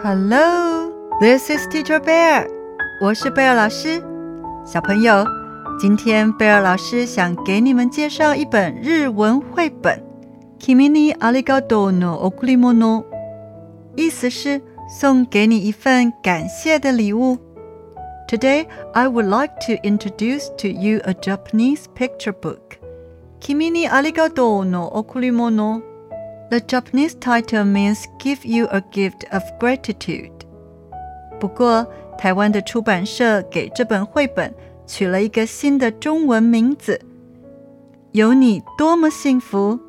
Hello, this is Teacher Bear。我是贝尔老师。小朋友，今天贝尔老师想给你们介绍一本日文绘本《Kimi ni arigato no okurimono》，意思是送给你一份感谢的礼物。Today, I would like to introduce to you a Japanese picture book. Kimi ni arigato no okurimono. The Japanese title means "give you a gift of gratitude." 不过，台湾的出版社给这本绘本取了一个新的中文名字，有你多么幸福。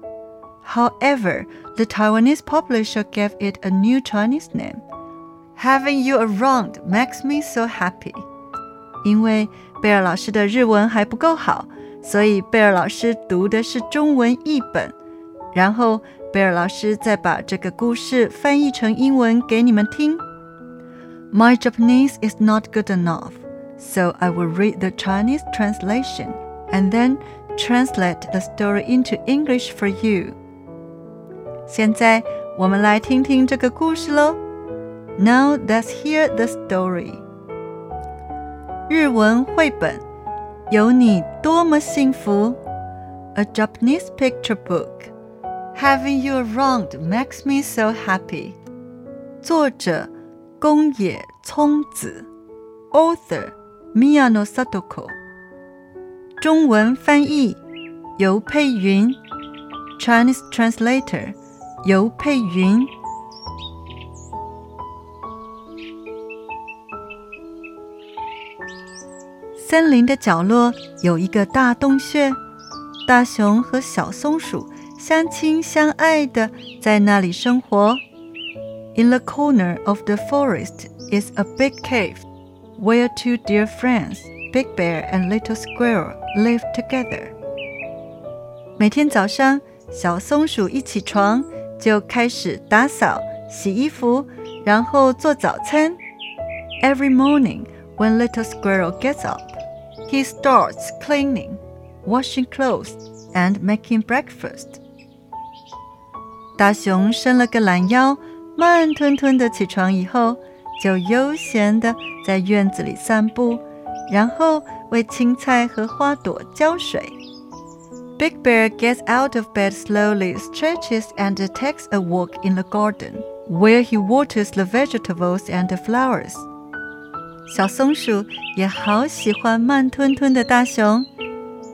However, the Taiwanese publisher gave it a new Chinese name. Having you around makes me so happy. 因为贝尔老师的日文还不够好，所以贝尔老师读的是中文译本，然后。 贝尔老师再把这个故事翻译成英文给你们听。My Japanese is not good enough, so I will read the Chinese translation and then translate the story into English for you. 现在我们来听听这个故事喽。Now let's hear the story. 日文绘本有你多么幸福，A Japanese picture book. Having you around makes me so happy。作者宫野聪子，Author Miyano Satoko。中文翻译尤佩云，Chinese translator 尤佩云。森林的角落有一个大洞穴，大熊和小松鼠。相亲相爱的在那里生活。In the corner of the forest is a big cave where two dear friends, Big Bear and Little Squirrel, live together. 每天早上，小松鼠一起床就开始打扫、洗衣服，然后做早餐。Every morning, when Little Squirrel gets up, he starts cleaning, washing clothes, and making breakfast. 大熊伸了个懒腰，慢吞吞的起床以后，就悠闲的在院子里散步，然后为青菜和花朵浇水。Big Bear gets out of bed slowly, stretches, and takes a walk in the garden, where he waters the vegetables and the flowers. 小松鼠也好喜欢慢吞吞的大熊，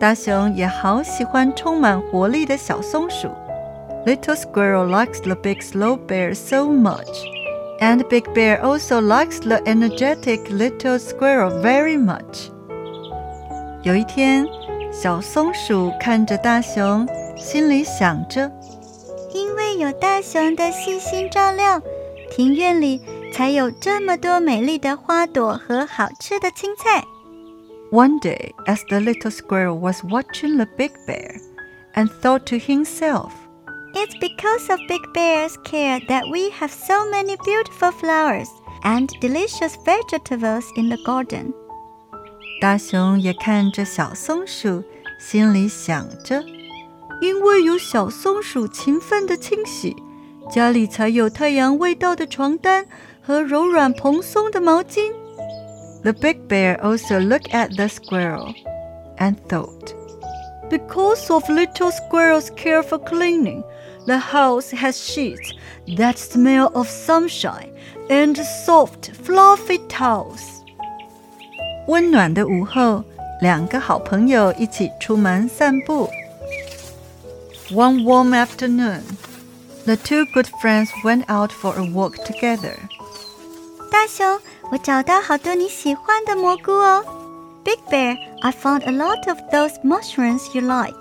大熊也好喜欢充满活力的小松鼠。Little Squirrel likes the big slow bear so much. And Big Bear also likes the energetic little squirrel very much. 有一天，小松鼠看着大熊，心里想着：因为有大熊的细心照料，庭院里才有这么多美丽的花朵和好吃的青菜。One day, as the little squirrel was watching the big bear, and thought to himself, it's because of Big Bear's care that we have so many beautiful flowers and delicious vegetables in the garden. 大熊也看着小松鼠，心里想着：因为有小松鼠勤奋的清洗，家里才有太阳味道的床单和柔软蓬松的毛巾。The big bear also looked at the squirrel and thought, because of little squirrel's care for cleaning, the house has sheets that smell of sunshine and soft, fluffy towels. 温暖的午后，两个好朋友一起出门散步。One warm afternoon, the two good friends went out for a walk together. 大熊，我找到好多你喜欢的蘑菇哦。Big Bear, I found a lot of those mushrooms you like.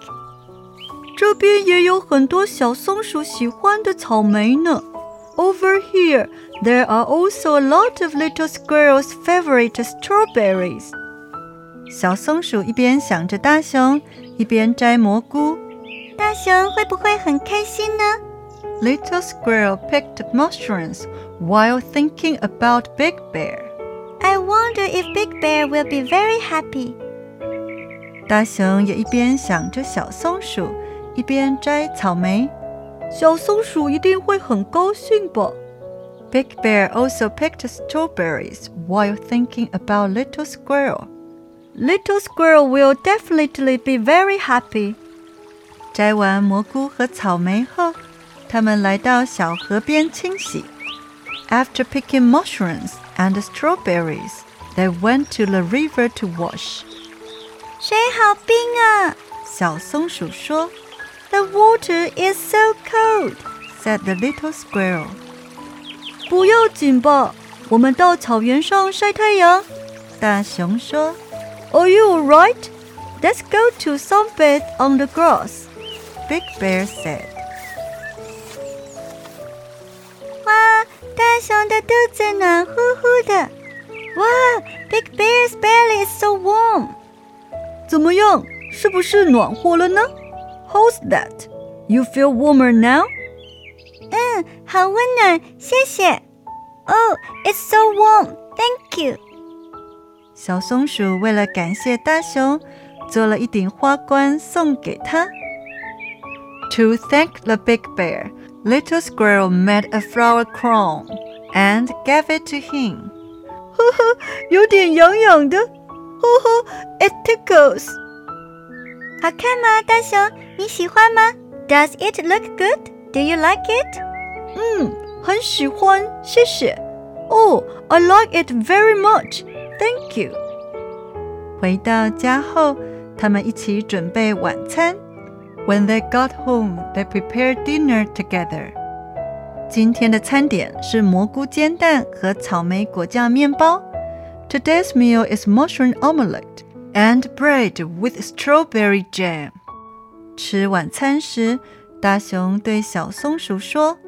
这边也有很多小松鼠喜欢的草莓呢。Over here, there are also a lot of little squirrels' favorite strawberries. 小松鼠一边想着大熊，一边摘蘑菇。大熊会不会很开心呢？Little squirrel picked mushrooms while thinking about Big Bear. I wonder if Big Bear will be very happy. 大熊也一边想着小松鼠。 一边摘草莓，小松鼠一定会很高兴吧 Big Bear also picked strawberries while thinking about Little Squirrel. Little Squirrel will definitely be very happy. 摘完蘑菇和草莓后，他们来到小河边清洗。After picking mushrooms and strawberries, they went to the river to wash. 水好冰啊！小松鼠说。 The water is so cold," said the little squirrel. 不要紧吧，我们到草原上晒太阳。大熊说。Are you alright? Let's go to sunbathe on the grass. Big Bear said. 哇，大熊的肚子暖乎乎的。哇，Big Bear's belly is so warm. 怎么样？是不是暖和了呢 ？How's that? You feel warmer now? 嗯，好温暖，谢谢。Oh, it's so warm. Thank you. 小松鼠为了感谢大熊，做了一顶花冠送给他。To thank the big bear, little squirrel made a flower crown and gave it to him. 呵呵，有点痒痒的。呵呵，it tickles. 好看吗，大熊？你喜欢吗？Does it look good? Do you like it? 嗯，很喜欢，谢谢。Oh, I like it very much. Thank you. 回到家后，他们一起准备晚餐。When they got home, they prepared dinner together. 今天的餐点是蘑菇煎蛋和草莓果酱面包。Today's meal is mushroom omelette and bread with strawberry jam. 吃晚餐时，大熊对小松鼠说：“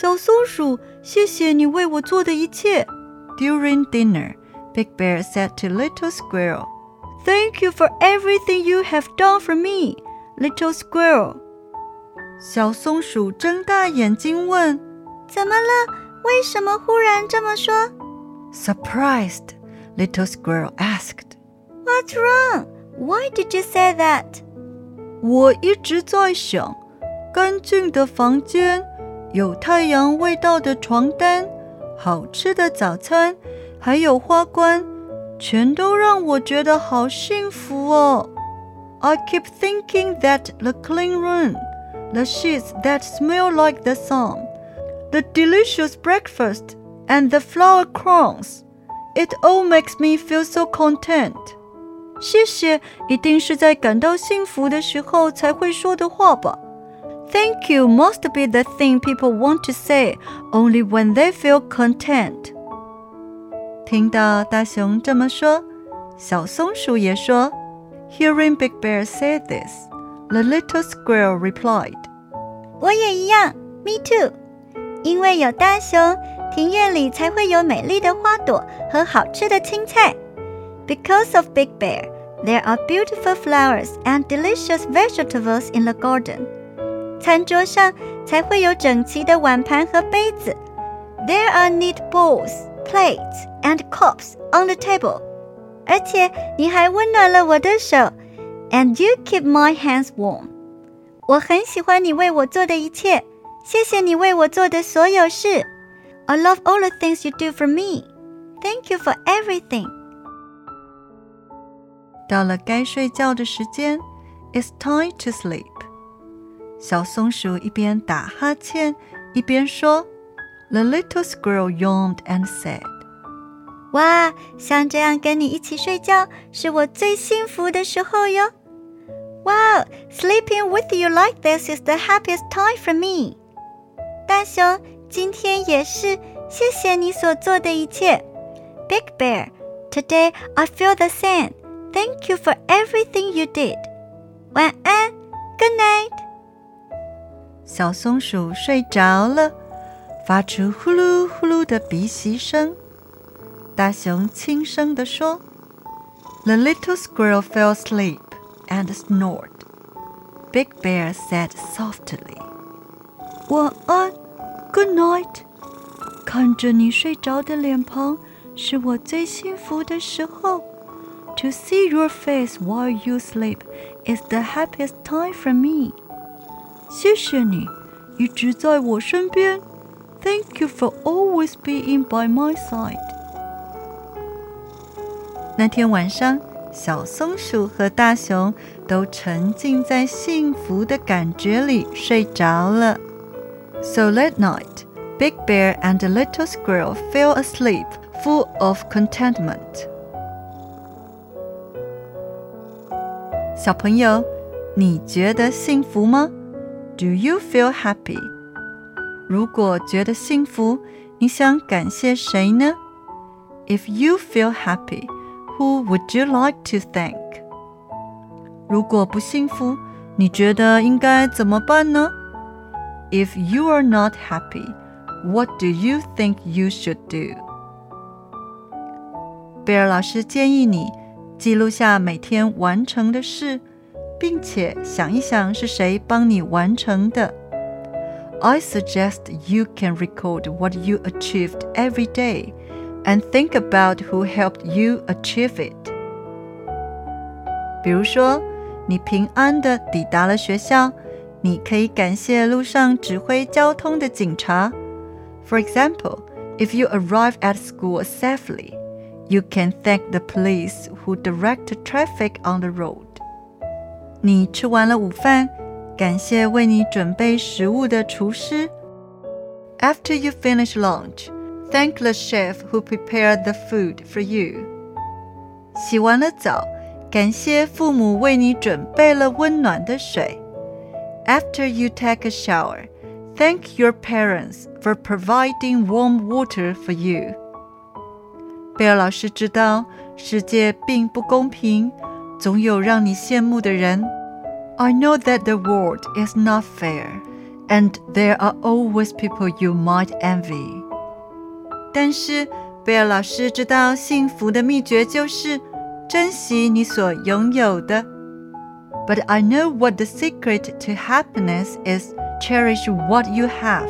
小松鼠，谢谢你为我做的一切。” During dinner, Big Bear said to Little Squirrel, "Thank you for everything you have done for me, Little Squirrel." 小松鼠睁大眼睛问：“怎么了？为什么忽然这么说？” Surprised, Little Squirrel asked. What's wrong? Why did you say that? 我一直在想，干净的房间，有太阳味道的床单，好吃的早餐，还有花冠，全都让我觉得好幸福哦。I keep thinking that the clean room, the sheets that smell like the sun, the delicious breakfast, and the flower crowns, it all makes me feel so content. 谢谢，一定是在感到幸福的时候才会说的话吧。Thank you must be the thing people want to say only when they feel content。听到大熊这么说，小松鼠也说：“Hearing Big Bear say this, the little squirrel replied. 我也一样，Me too。因为有大熊，庭院里才会有美丽的花朵和好吃的青菜。” Because of Big Bear, there are beautiful flowers and delicious vegetables in the garden. 餐桌上才会有整齐的碗盘和杯子。There are neat bowls, plates, and cups on the table. 而且你还温暖了我的手，and you keep my hands warm. 我很喜欢你为我做的一切，谢谢你为我做的所有事。I love all the things you do for me. Thank you for everything. 到了该睡觉的时间，It's time to sleep。小松鼠一边打哈欠一边说：“The little squirrel yawned and said。”哇，像这样跟你一起睡觉是我最幸福的时候哟！Wow, sleeping with you like this is the happiest time for me。大熊，今天也是，谢谢你所做的一切。Big Bear, today I feel the same. Thank you for everything you did. 晚安，Good night。小松鼠睡着了，发出呼噜呼噜的鼻息声。大熊轻声地说：“The little squirrel fell asleep and snored.” Big Bear said softly. 晚安，Good night。看着你睡着的脸庞，是我最幸福的时候。 to see your face while you sleep is the happiest time for me. 谢谢你，一直在我身边。 Thank you for always being by my side. 那天晚上，小松鼠和大熊都沉浸在幸福的感觉里睡着了。So that night, Big Bear and the little squirrel fell asleep, full of contentment. 小朋友，你觉得幸福吗？Do you feel happy？如果觉得幸福，你想感谢谁呢？If you feel happy, who would you like to thank？如果不幸福，你觉得应该怎么办呢？If you are not happy, what do you think you should do？贝尔老师建议你 记录下每天完成的事，并且想一想是谁帮你完成的。I suggest you can record what you achieved every day and think about who helped you achieve it. 比如说，你平安的抵达了学校，你可以感谢路上指挥交通的警察。For example, if you arrive at school safely, you can thank the police who direct traffic on the road. 你吃完了午饭。感谢为你准备食物的厨师。After you finish lunch, thank the chef who prepared the food for you. 洗完了澡，感谢父母为你准备了温暖的水。After you take a shower, thank your parents for providing warm water for you. 贝尔老师知道世界并不公平，总有让你羡慕的人。I know that the world is not fair, and there are always people you might envy. 但是贝尔老师知道，幸福的秘诀就是珍惜你所拥有的。But I know what the secret to happiness is: cherish what you have.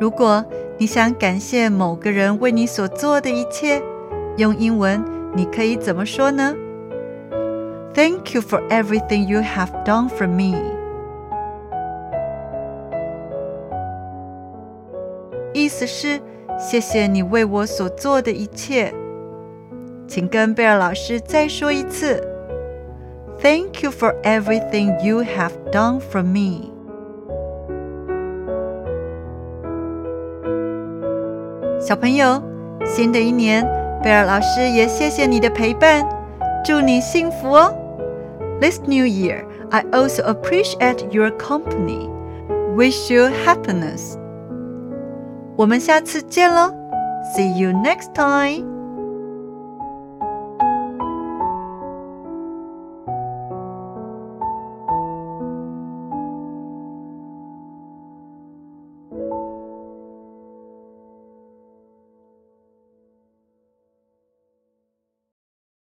如果 你想感谢某个人为你所做的一切，用英文你可以怎么说呢？Thank you for everything you have done for me. 意思是谢谢你为我所做的一切。请跟贝尔老师再说一次。Thank you for everything you have done for me. 小朋友，新的一年，贝尔老师也谢谢你的陪伴，祝你幸福哦！This new year, I also appreciate your company. Wish you happiness. 我们下次见喽！See you next time.